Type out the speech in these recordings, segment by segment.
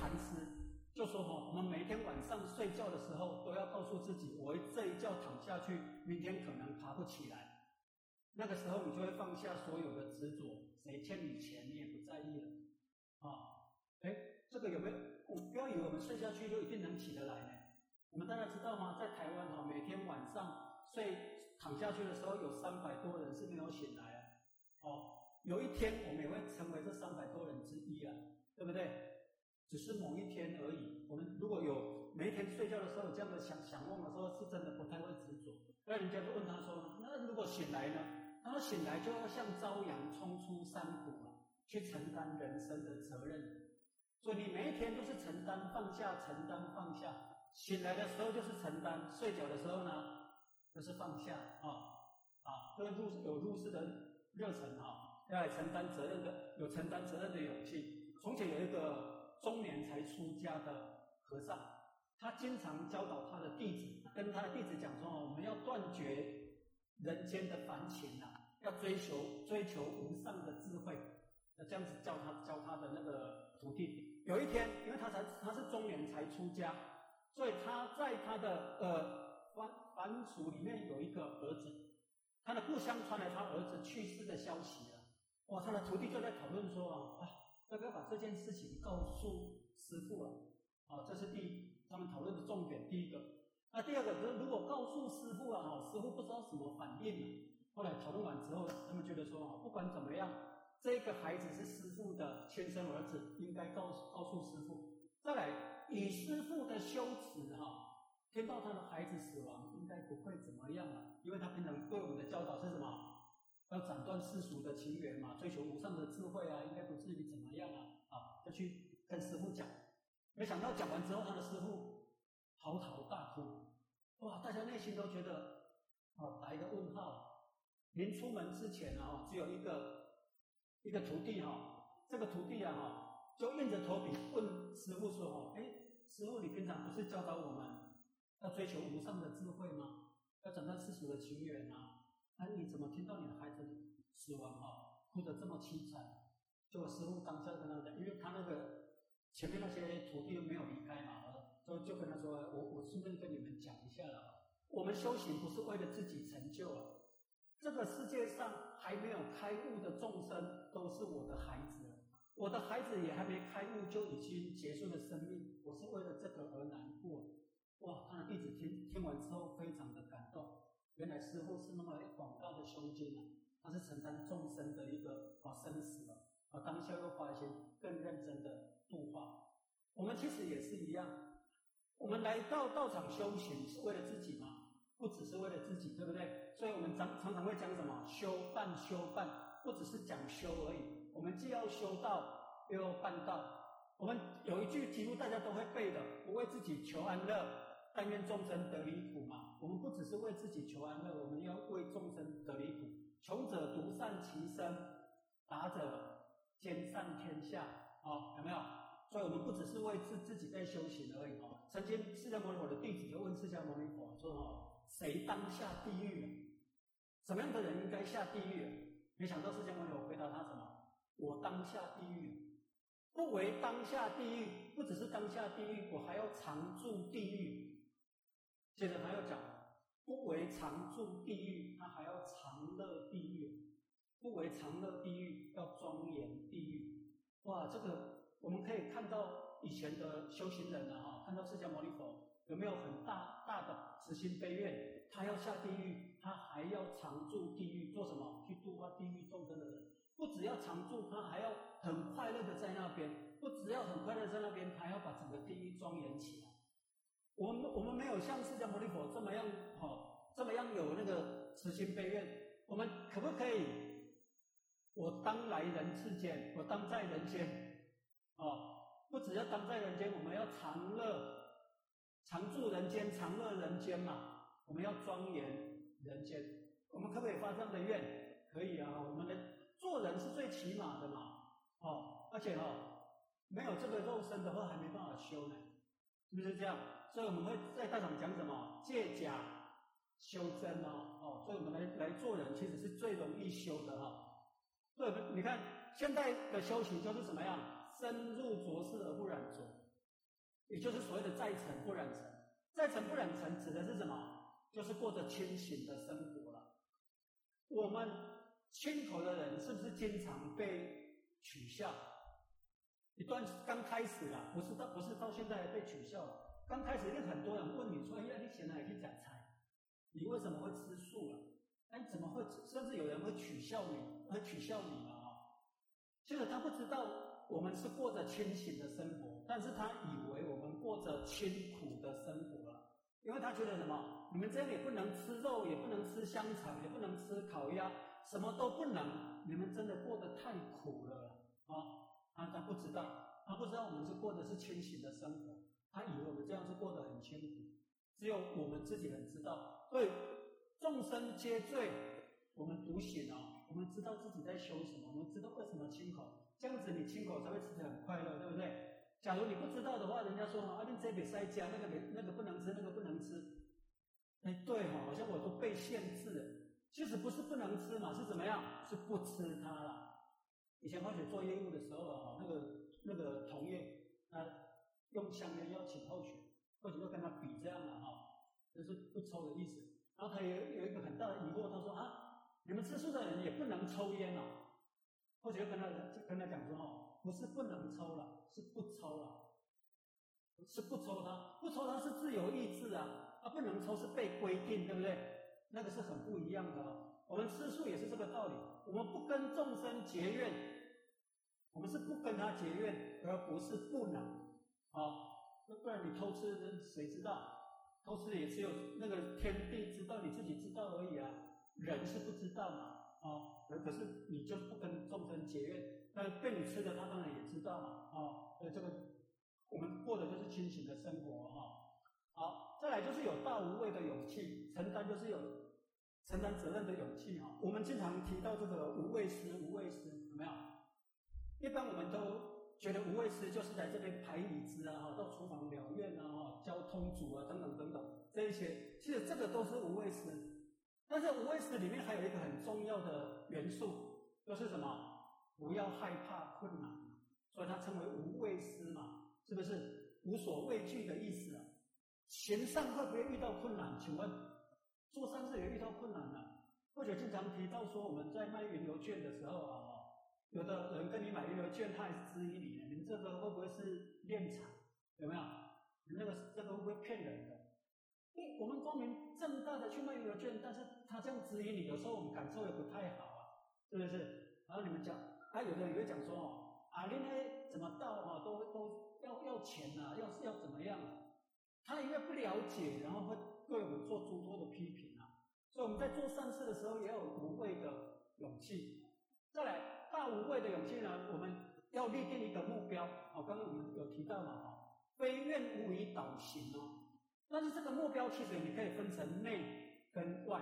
禅师就说：“哈，我们每天晚上睡觉的时候，都要告诉自己，我这一觉躺下去，明天可能爬不起来。那个时候，你就会放下所有的执着，谁欠你钱你也不在意了。啊，哎，这个有没有？不要以为我们睡下去就一定能起得来呢。我们大家知道吗？在台湾哈，每天晚上睡躺下去的时候，有三百多人是没有醒来的。哦，有一天我们也会成为这三百多人之一啊。”对不对？只是某一天而已。我们如果有每一天睡觉的时候有这样的想想望的时候，是真的不太会执着。那人家就问他说：“那如果醒来呢？”他说：“醒来就要像朝阳冲出山谷啊，去承担人生的责任。所以你每一天都是承担放下，承担放下。醒来的时候就是承担，睡觉的时候呢就是放下啊啊，这个入有入世的热忱啊，要来承担责任的，有承担责任的勇气。”从前有一个出家的和尚，他经常教导他的弟子，跟他的弟子讲说：“我们要断绝人间的烦情啊，要追求追求无上的智慧。”那这样子教他教他的那个徒弟。有一天，因为他才他是中年才出家，所以他在他的呃凡凡俗里面有一个儿子，他的故乡传来他儿子去世的消息了。哇，他的徒弟就在讨论说啊。要不要把这件事情告诉师傅啊？啊，这是第一，他们讨论的重点。第一个，那第二个，如如果告诉师傅啊，哈，师傅不知道什么反应呢？后来讨论完之后，他们觉得说，不管怎么样，这个孩子是师傅的亲生儿子，应该告诉告诉师傅。再来，以师傅的修持哈，听到他的孩子死亡，应该不会怎么样了，因为他平常对我们的教导是什么？要斩断世俗的情缘嘛，追求无上的智慧啊，应该不至于怎么样啊？啊，要去跟师傅讲，没想到讲完之后，他的师傅嚎啕大哭，哇！大家内心都觉得啊，打一个问号。临出门之前啊，只有一个一个徒弟哈，这个徒弟啊哈，就硬着头皮问师傅说：“哦，哎，师傅，你平常不是教导我们要追求无上的智慧吗？要斩断世俗的情缘啊？”那你怎么听到你的孩子死亡啊，哭得这么凄惨？就师傅当下跟他讲，因为他那个前面那些徒弟没有离开嘛，就就跟他说，我我顺便跟你们讲一下了，我们修行不是为了自己成就啊，这个世界上还没有开悟的众生都是我的孩子，我的孩子也还没开悟就已经结束了生命，我是为了这个而难过。哇，他的弟子听听完之后非常的感动。原来师傅是那么广大的胸襟啊，他是承担众生的一个啊生死了，啊当下又发现更认真的度化。我们其实也是一样，我们来到道场修行是为了自己吗？不只是为了自己，对不对？所以我们常常常会讲什么修办修办，不只是讲修而已。我们既要修道，又要办道。我们有一句几乎大家都会背的：不为自己求安乐。但愿众生得离苦嘛。我们不只是为自己求安乐，我们要为众生得离苦。穷者独善其身，达者兼善天下。啊，有没有？所以我们不只是为自自己在修行而已。哦，曾经释迦牟尼佛的弟子就问释迦牟尼佛说：“哦，谁当下地狱？什么样的人应该下地狱？”没想到释迦牟尼佛回答他什么：“我当下地狱，不为当下地狱，不只是当下地狱，我还要常住地狱。”接着他要讲，不为常住地狱，他还要常乐地狱；不为常乐地狱，要庄严地狱。哇，这个我们可以看到以前的修行人啊，哈，看到释迦牟尼佛有没有很大大的慈心悲愿？他要下地狱，他还要常住地狱，做什么？去度化地狱众生的人。不只要常住，他还要很快乐的在那边；不只要很快乐在那边，他要把整个地狱庄严起来。我们我们没有像释迦牟尼佛这么样好，这么样有那个慈心悲愿。我们可不可以？我当来人世间，我当在人间，哦，不只要当在人间，我们要常乐，常住人间，常乐人间嘛。我们要庄严人间，我们可不可以发这样的愿？可以啊，我们的做人是最起码的嘛，哦，而且哦，没有这个肉身的话，还没办法修呢，是不是这样？所以我们会在大场讲什么？借假修真哦，哦，所以我们来来做人，其实是最容易修的哈。对，你看现在的修行就是怎么样，深入浊世而不染浊，也就是所谓的在尘不染尘。在尘不染尘指的是什么？就是过着清醒的生活了。我们亲口的人是不是经常被取笑？一段刚开始啊，不是到不是到现在被取笑了。刚开始一定很多人问你说：“哎呀，你现在去讲菜，你为什么会吃素了？哎，怎么会？甚至有人会取笑你，会取笑你啊！其实他不知道我们是过着清醒的生活，但是他以为我们过着清苦的生活了，因为他觉得什么？你们这里不能吃肉，也不能吃香肠，也不能吃烤鸭，什么都不能。你们真的过得太苦了啊！他他不知道，他不知道我们是过的是清醒的生活。”他以为我们这样是过得很清苦，只有我们自己人知道。所以众生皆醉，我们独醒啊。我们知道自己在修什么，我们知道为什么清口，这样子你清口才会吃得很快乐，对不对？假如你不知道的话，人家说啊，你这边塞加那个那个不能吃，那个不能吃。哎，对哈，好像我都被限制了。其实不是不能吃嘛，是怎么样？是不吃它了。以前或许做业务的时候啊，那个那个同业啊。用香烟要请后学，或者要跟他比这样的哈，就是不抽的意思。然后他也有一个很大的疑惑，他说啊，你们吃素的人也不能抽烟啊？或者跟他跟他讲说哦，不是不能抽了，是不抽了，是不抽它，不抽它是自由意志啊，啊不能抽是被规定，对不对？那个是很不一样的哦。我们吃素也是这个道理，我们不跟众生结怨，我们是不跟他结怨，而不是不能。好，那不然你偷吃，谁知道？偷吃也只有那个天地知道，你自己知道而已啊。人是不知道嘛，啊，可是你就不跟众生结怨，那被你吃的他当然也知道嘛，啊，所以这个我们过的就是清醒的生活哈。好，再来就是有大无畏的勇气，承担就是有承担责任的勇气哈。我们经常提到这个无畏师，无畏师有没有？一般我们都。觉得无畏师就是在这边排椅子啊，到厨房疗院啊，交通组啊，等等等等，这一些，其实这个都是无畏师。但是无畏师里面还有一个很重要的元素，就是什么？不要害怕困难，所以它称为无畏师嘛，是不是？无所畏惧的意思啊。行善会不会遇到困难？请问，做善事也遇到困难了，或者经常提到说我们在卖云游券的时候啊。有的人跟你买一个券，他还是质疑你，你这个会不会是敛财？有没有？你那个这个会不会骗人的？我们光明正大的去卖一个券，但是他这样质疑你，有时候我们感受也不太好啊，是不是？然后你们讲，啊，有的人会讲说哦，啊，你那怎么到啊，都都要要钱呐，要要怎么样？他因为不了解，然后会对我们做诸多的批评啊。所以我们在做善事的时候，也有无畏的勇气。再来。大无畏的勇气呢？我们要立定一个目标。哦，刚刚我们有提到嘛，哈，非愿无以导行哦。但是这个目标其实你可以分成内跟外。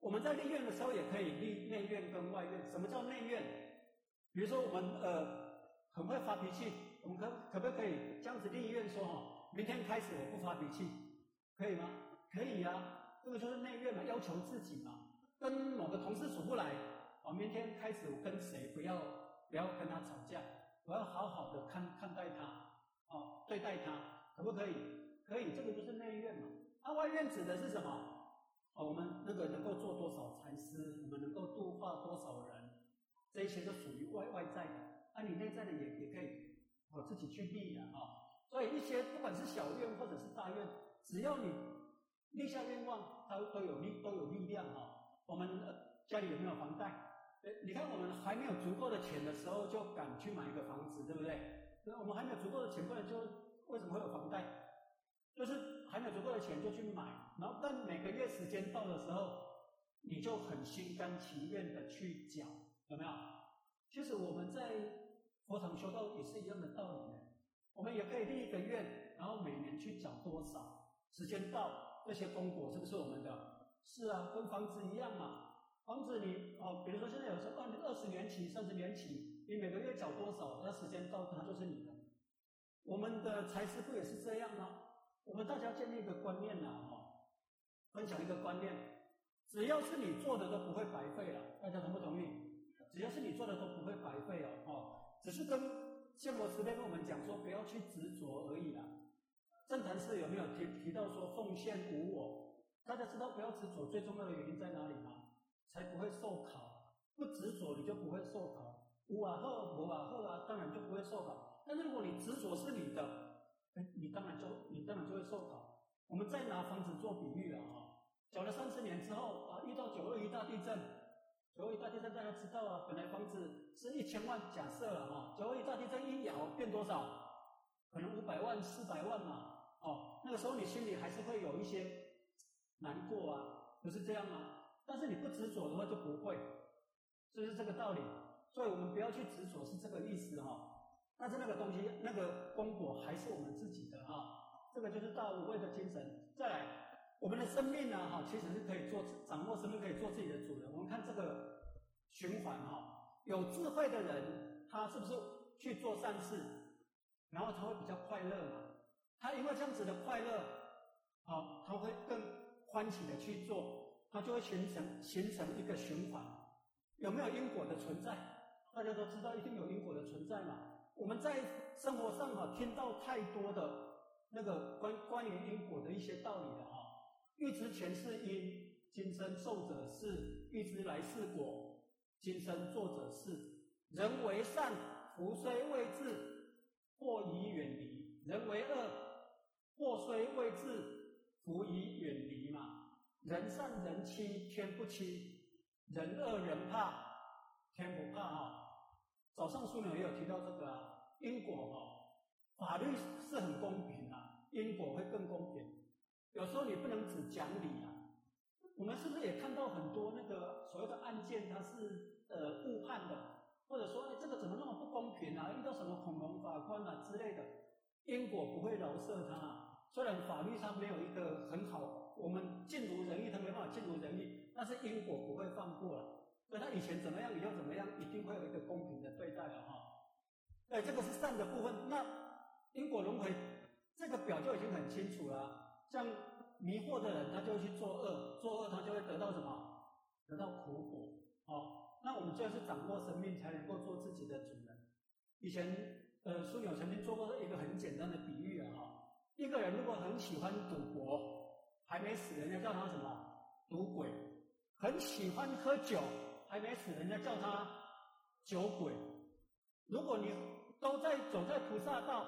我们在立愿的时候也可以立内愿跟外愿。什么叫内愿？比如说我们呃很会发脾气，我们可可不可以这样子立愿说哈，明天开始我不发脾气，可以吗？可以呀，这个就是内愿嘛，要求自己嘛，跟某个同事处不来。哦明天开始，我跟谁不要不要跟他吵架，我要好好的看看待他，哦，对待他，可不可以？外院指的是什么？哦，我们那个能够做多少禅师，我们能够度化多少人，这一些都属于外外在的。啊，你内在的也也可以，我自己去立啊，啊。所以一些不管是小愿或者是大愿，只要你立下愿望，它都有力都有力量啊。我们家里有没有房贷？你看，我们还没有足够的钱的时候，就敢去买一个房子，对不对？那我们还没有足够的钱，不然就为什么会有房贷？就是还没有足够的钱就去买，然后但每个月时间到的时候，你就很心甘情愿的去缴，有没有？其实我们在佛堂修道也是一样的道理，我们也可以立一个愿，然后每年去缴多少，时间到这些功果是不是我们的？是啊，跟房子一样嘛。房子你哦，比如说现在有时候二二十年起、三十年起，你每个月缴多少，那时间到它就是你的。我们的财师不也是这样吗？我们大家建立一个观念呐，哈，分享一个观念：只要是你做的都不会白费了。大家同不同意？只要是你做的都不会白费哦，哦，只是跟现佛慈悲跟我们讲说，不要去执着而已啦。正坛寺有没有提提到说奉献无我？大家知道不要执着，最重要的原因在哪里吗？才不会受考。不执着，你就不会受考。无啊后无啊后啊，当然就不会受考。但是如果你执着是你的，哎，你当然就你当然就会受考。我们再拿房子做比喻啊，哈，缴了三十年之后啊，遇到九二一大地震，九二一大地震大家知道啊，本来房子是一千万，假设了哈，九二一大地震一摇变多少？可能五百万、四百万嘛，哦，那个时候你心里还是会有一些难过啊，不是这样吗？但是你不执着的话就不会，是不是这个道理？所以我们不要去执着，是这个意思哈。但是那个东西，那个功果还是我们自己的哈。这个就是大无畏的精神。再来，我们的生命呢哈，其实是可以做掌握生命，可以做自己的主人。我们看这个循环哈，有智慧的人，他是不是去做善事，然后他会比较快乐嘛？他因为这样子的快乐，好，他会更欢喜的去做，他就会形成形成一个循环。有没有因果的存在？大家都知道，一定有因果的存在嘛。我们在生活上哈，听到太多的那个关关于因果的一些道理了哈。欲知前世因，今生受者是；欲知来世果，今生做者是。人为善，福虽未至，祸已远离；人为恶，祸虽未至，福已远离嘛。人善人欺，天不欺；人恶人怕，天不怕哈。早上书里也有提到这个啊，因果哈，法律是很公平的，因果会更公平。有时候你不能只讲理啊。我们是不是也看到很多那个所谓的案件，它是呃误判的，或者说这个怎么那么不公平啊？遇到什么恐龙法官啊之类的，因果不会饶恕他。虽然法律上没有一个很好，我们尽如人意，他没办法尽如人意，但是因果不会放过了。所以他以前怎么样，以后怎么样，一定会有一个公平的对待的哈。对，这个是善的部分。那因果轮回这个表就已经很清楚了。像迷惑的人，他就会去做恶，做恶他就会得到什么？得到苦果。哦，那我们就是掌握生命，才能够做自己的主人。以前呃，苏友曾经做过一个很简单的比喻啊，哈，一个人如果很喜欢赌博，还没死，人家叫他什么？赌鬼。很喜欢喝酒。还没死，人家叫他酒鬼。如果你都在走在菩萨道，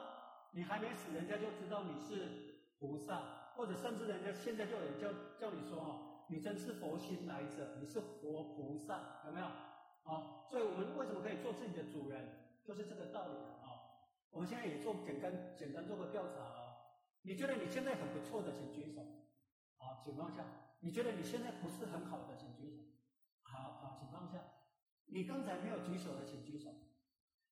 你还没死，人家就知道你是菩萨，或者甚至人家现在就有人叫叫你说哦，你真是佛心来者，你是活菩萨，有没有？啊，所以我们为什么可以做自己的主人，就是这个道理啊。我们现在也做简单简单做个调查啊，你觉得你现在很不错的，请举手。啊，情况下，你觉得你现在不是很好的，请举手。你刚才没有举手的，请举手。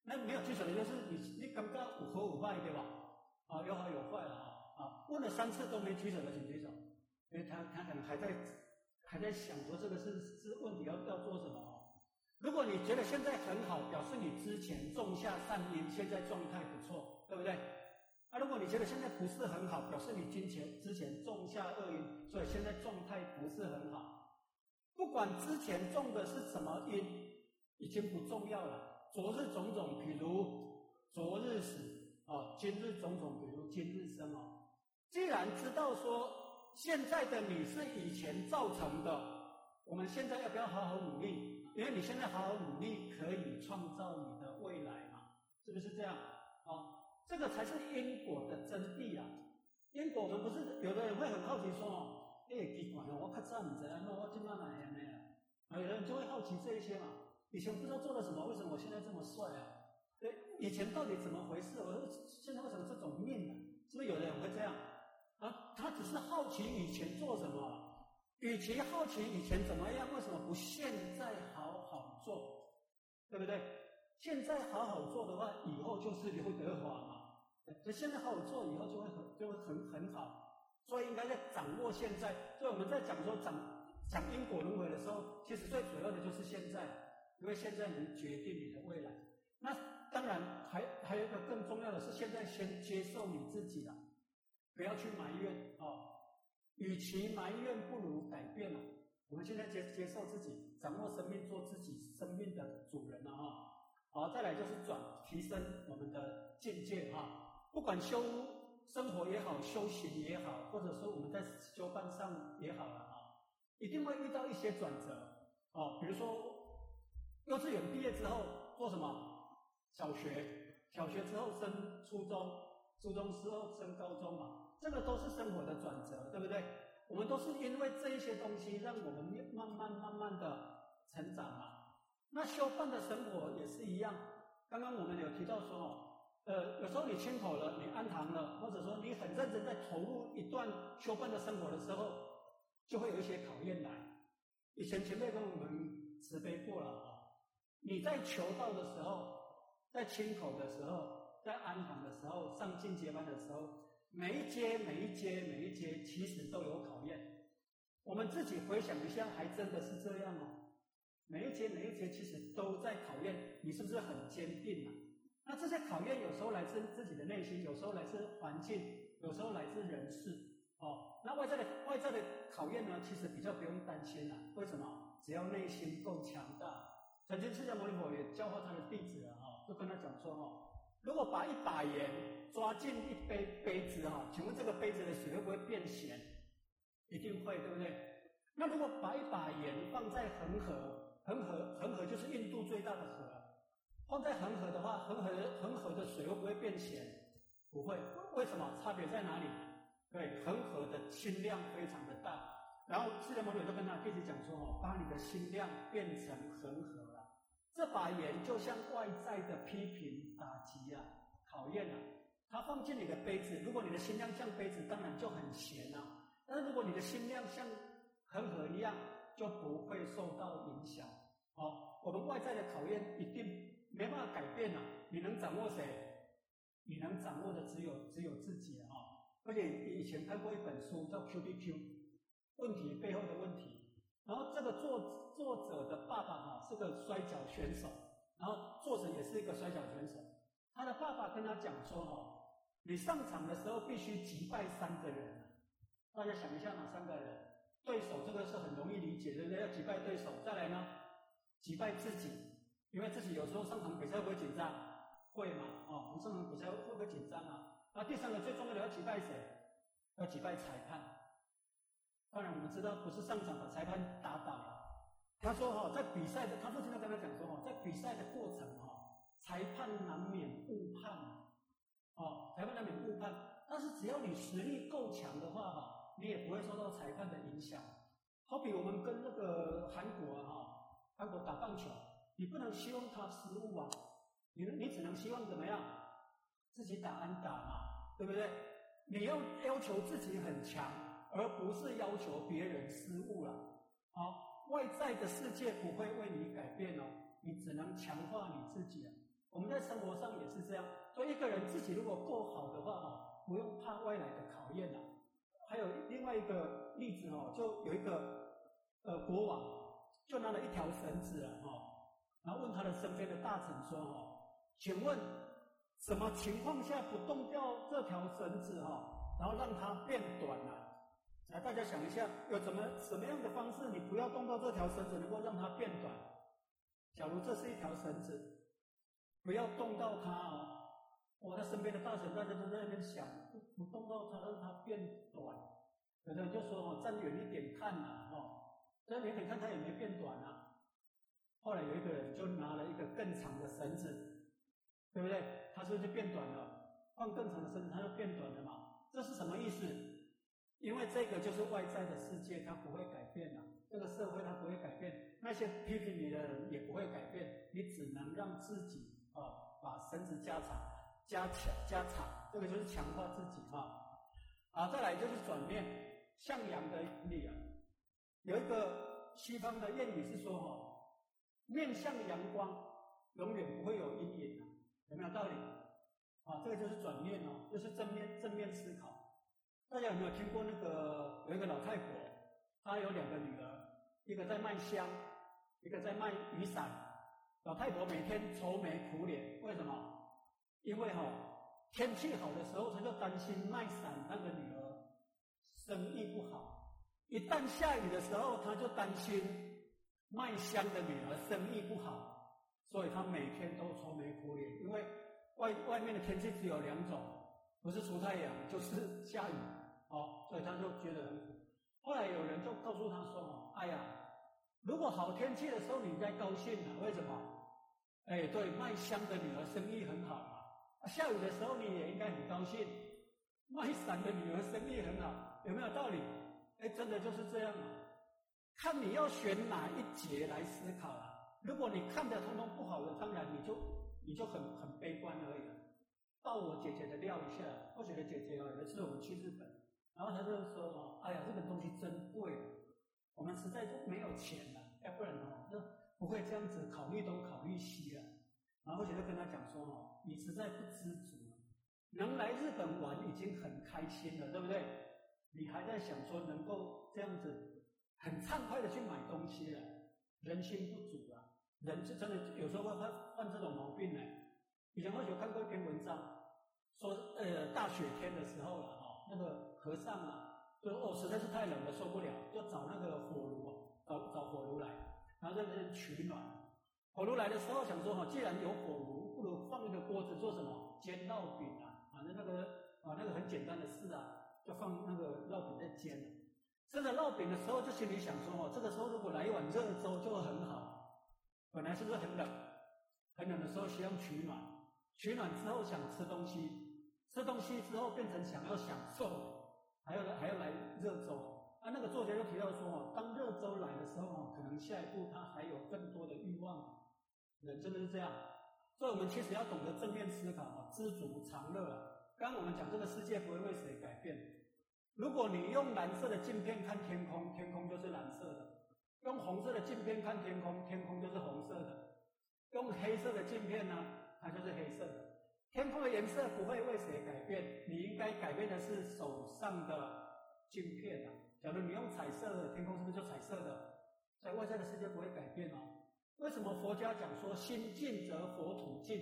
那没有举手的，就是你你刚刚有好有坏对吧？啊，有好有坏了啊啊！问了三次都没举手的，请举手。因为他他可能还在还在想说这个是是问题要要做什么。如果你觉得现在很好，表示你之前种下善因，现在状态不错，对不对？啊，如果你觉得现在不是很好，表示你金钱之前种下恶因，所以现在状态不是很好。不管之前种的是什么因，已经不重要了。昨日种种，比如昨日死啊；今日种种，比如今日生啊。既然知道说现在的你是以前造成的，我们现在要不要好好努力？因为你现在好好努力，可以创造你的未来嘛？是不是这样？啊，这个才是因果的真谛啊！因果，我们不是有的人会很好奇说哦。哎，奇怪哦，我较早唔知啊，那我今晚哪样呢？啊，有人就会好奇这一些嘛。以前不知道做了什么，为什么我现在这么帅啊？对，以前到底怎么回事？我说现在为什么这种命呢？是不是有的人会这样？啊，他只是好奇以前做什么。与其好奇以前怎么样，为什么不现在好好做？对不对？现在好好做的话，以后就是刘德华嘛。所以现在好好做，以后就会很就会很很好。所以应该在掌握现在。所以我们在讲说讲讲因果轮回的时候，其实最主要的就是现在，因为现在能决定你的未来。那当然还还有一个更重要的是，现在先接受你自己了，不要去埋怨哦。与其埋怨，不如改变了。我们现在接接受自己，掌握生命，做自己生命的主人了哈。好，再来就是转提升我们的境界哈。不管修生活也好，修行也好，或者说我们在修办上也好了啊，一定会遇到一些转折哦。比如说，幼稚园毕业之后做什么？小学，小学之后升初中，初中之后升高中嘛，这个都是生活的转折，对不对？我们都是因为这一些东西，让我们慢慢慢慢的成长嘛。那修饭的生活也是一样，刚刚我们有提到说，呃，有时候你清口了，你安堂了，或者说你很认真在投入一段修饭的生活的时候，就会有一些考验来。以前前辈跟我们慈悲过了啊，你在求道的时候，在亲口的时候，在安堂的时候，上进阶班的时候，每一阶每一阶每一阶其实都有考验。我们自己回想一下，还真的是这样哦。每一阶每一阶其实都在考验你是不是很坚定啊？那这些考验有时候来自自己的内心，有时候来自环境，有时候来自人事。哦，那外在的外在的考验呢，其实比较不用担心了。为什么？只要内心够强大。曾经释迦牟尼佛也教化他的弟子啊，就跟他讲说，哈，如果把一把盐抓进一杯杯子，哈，请问这个杯子的水会不会变咸？一定会，对不对？那如果把一把盐放在恒河？恒河，恒河就是印度最大的河。放在恒河的话，恒河恒河的水会不会变咸？不会。为什么？差别在哪里？对，恒河的心量非常的大。然后释迦牟尼佛就跟他弟子讲说：“哦，把你的心量变成恒河。这把盐就像外在的批评、打击啊、考验啊，它放进你的杯子。如果你的心量像杯子，当然就很咸啊。但是如果你的心量像恒河一样，就不会受到影响。好，我们外在的考验一定没办法改变了。你能掌握谁？你能掌握的只有只有自己啊！而且你以前看过一本书叫《Q B Q》，问题背后的问题。然后这个作作者的爸爸哈是个摔跤选手，然后作者也是一个摔跤选手。他的爸爸跟他讲说：“哦，你上场的时候必须击败三个人。大家想一下，哪三个人？”对手这个是很容易理解的，要击败对手。再来呢，击败自己，因为自己有时候上场比赛会紧张，会嘛？哦，我们上场比赛会不会紧张啊？那第三个最重要的要击败谁？要击败裁判。当然我们知道不是上场把裁判打倒了。他说哈，在比赛的，他父亲在跟他讲说哈，在比赛的过程哈，裁判难免误判，哦，裁判难免误判，但是只要你实力够强的话哈。你也不会受到裁判的影响，好比我们跟那个韩国哈，韩国打棒球，你不能希望他失误啊，你你只能希望怎么样，自己打安打嘛，对不对？你要要求自己很强，而不是要求别人失误了。好，外在的世界不会为你改变哦，你只能强化你自己。我们在生活上也是这样，所以一个人自己如果够好的话哦，不用怕外来的考验了。还有另外一个例子哦，就有一个呃国王，就拿了一条绳子啊，然后问他的身边的大臣说，哈，请问什么情况下不动掉这条绳子哈，然后让它变短了？来，大家想一下，有怎么什么样的方式，你不要动到这条绳子，能够让它变短？假如这是一条绳子，不要动到它哦。我的身边的大神，大家都在那边想，不动到它，让它变短。有的人就说：“哦，站远一点看呐，哦，站远一点看，它也没变短啊。”后来有一个人就拿了一个更长的绳子，对不对？它是不是就变短了？放更长的绳子，它就变短了嘛？这是什么意思？因为这个就是外在的世界，它不会改变的。这个社会它不会改变，那些批评你的人也不会改变。你只能让自己啊，把绳子加长。加强加长，这个就是强化自己哈。啊，再来就是转念向阳的力啊。有一个西方的谚语是说哈，面向阳光，永远不会有阴影的，有没有道理？啊，这个就是转念哦，就是正面正面思考。大家有没有听过那个有一个老太婆，她有两个女儿，一个在卖香，一个在卖雨伞。老太婆每天愁眉苦脸，为什么？因为哈天气好的时候，他就担心卖伞那个女儿生意不好。一旦下雨的时候，他就担心卖香的女儿生意不好，所以他每天都愁眉苦脸，因为外外面的天气只有两种，不是出太阳就是下雨，哦，所以他就觉得。后来有人就告诉他说：“哎呀，如果好天气的时候你应该高兴啊，为什么？哎，对，卖香的女儿生意很好嘛。下雨的时候你也应该很高兴，卖伞的女儿生意很好，有没有道理？哎，真的就是这样啊。看你要选哪一节来思考了。如果你看的通通不好的，当然你就你就很很悲观而已。了。到我姐姐的料一下，我姐的姐姐啊，有一次我们去日本。”然后他就说：“哎呀，这本东西真贵，我们实在就没有钱了，要不然哦，那不会这样子考虑东考虑西了。”然后我就跟他讲说：“哦，你实在不知足，能来日本玩已经很开心了，对不对？你还在想说能够这样子很畅快的去买东西了，人心不足啊，人是真的有时候会犯犯这种毛病呢。以前我有看过一篇文章，说呃大雪天的时候了，那个。”和尚啊，就哦实在是太冷了，受不了，就找那个火炉，找找火炉来，然后在那取暖。火炉来的时候，想说哈，既然有火炉，不如放一个锅子做什么煎烙饼啊？反正那个啊那个很简单的事啊，就放那个烙饼在煎。吃着烙饼的时候，就心里想说哦，这个时候如果来一碗热粥就会很好。本来是不是很冷？很冷的时候需要取暖，取暖之后想吃东西，吃东西之后变成想要享受。还要还要来热粥啊！那个作家就提到说哦，当热粥来的时候哦，可能下一步他还有更多的欲望。人真的是这样，所以我们其实要懂得正面思考啊，知足常乐。刚刚我们讲这个世界不会为谁改变。如果你用蓝色的镜片看天空，天空就是蓝色的；用红色的镜片看天空，天空就是红色的；用黑色的镜片呢，它就是黑色的。天空的颜色不会为谁改变，你应该改变的是手上的镜片啊。假如你用彩色的，天空是不是就彩色的？在外在的世界不会改变哦。为什么佛家讲说心静则佛土静？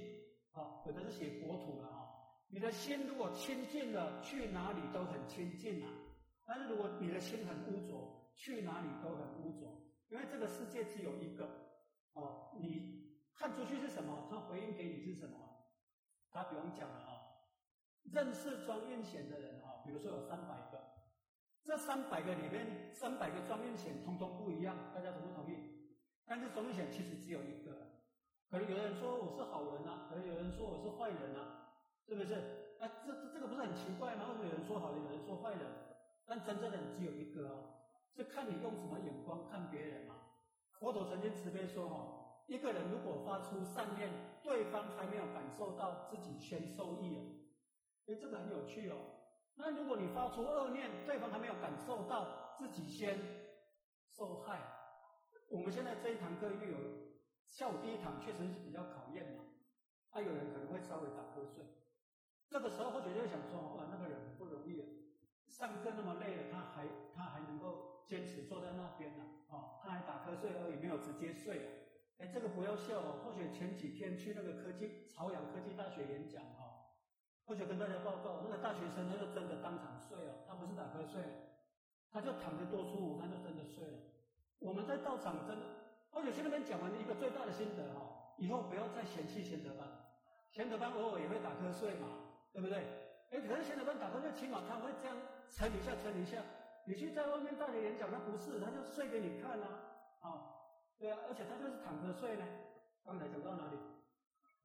啊，有的是写国土了啊。你的心如果清净了，去哪里都很清净啊。但是如果你的心很污浊，去哪里都很污浊。因为这个世界只有一个哦，你看出去是什么，它回应给你是什么？他不用讲了啊，认识庄运险的人啊，比如说有三百个，这三百个里面，三百个庄运险通通不一样，大家同不同意？但是庄运险其实只有一个，可能有人说我是好人啊，可能有人说我是坏人啊，是不是？那这这个不是很奇怪吗？为什么有人说好人，有人说坏人？但真正的只有一个哦，是看你用什么眼光看别人嘛。佛陀曾经慈悲说哦。一个人如果发出善念，对方还没有感受到，自己先受益了，哎，这个很有趣哦。那如果你发出恶念，对方还没有感受到，自己先受害。我们现在这一堂课又有下午第一堂，确实是比较考验嘛。啊，有人可能会稍微打瞌睡，这个时候或许就想说，哇，那个人不容易啊，上课那么累了，他还他还能够坚持坐在那边呢，哦，他还打瞌睡而已，没有直接睡啊。哎，这个不要笑哦。或许前几天去那个科技朝阳科技大学演讲哈，或许跟大家报告，那个大学生他就真的当场睡了，他不是打瞌睡，他就躺着多舒服，他就真的睡了。我们在道场真的，或许去那边讲完一个最大的心得哈，以后不要再嫌弃贤德班，贤德班偶尔也会打瞌睡嘛，对不对？哎，可是贤德班打瞌睡，起码他会这样撑一下，撑一下。你去在外面大学演讲，他不是，他就睡给你看啊，啊。对啊，而且他就是躺着睡呢。刚才讲到哪里？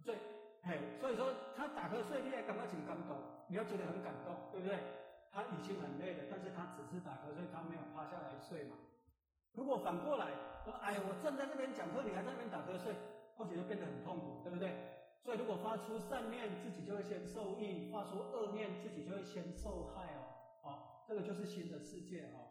睡，嘿，所以说他打瞌睡，你也感觉挺感动，你要觉得很感动，对不对？他已经很累了，但是他只是打瞌睡，他没有趴下来睡嘛。如果反过来，说，哎，我站在那边讲课，你还在那边打瞌睡，或许就变得很痛苦，对不对？所以如果发出善念，自己就会先受益；发出恶念，自己就会先受害哦。好，这个就是新的世界哦。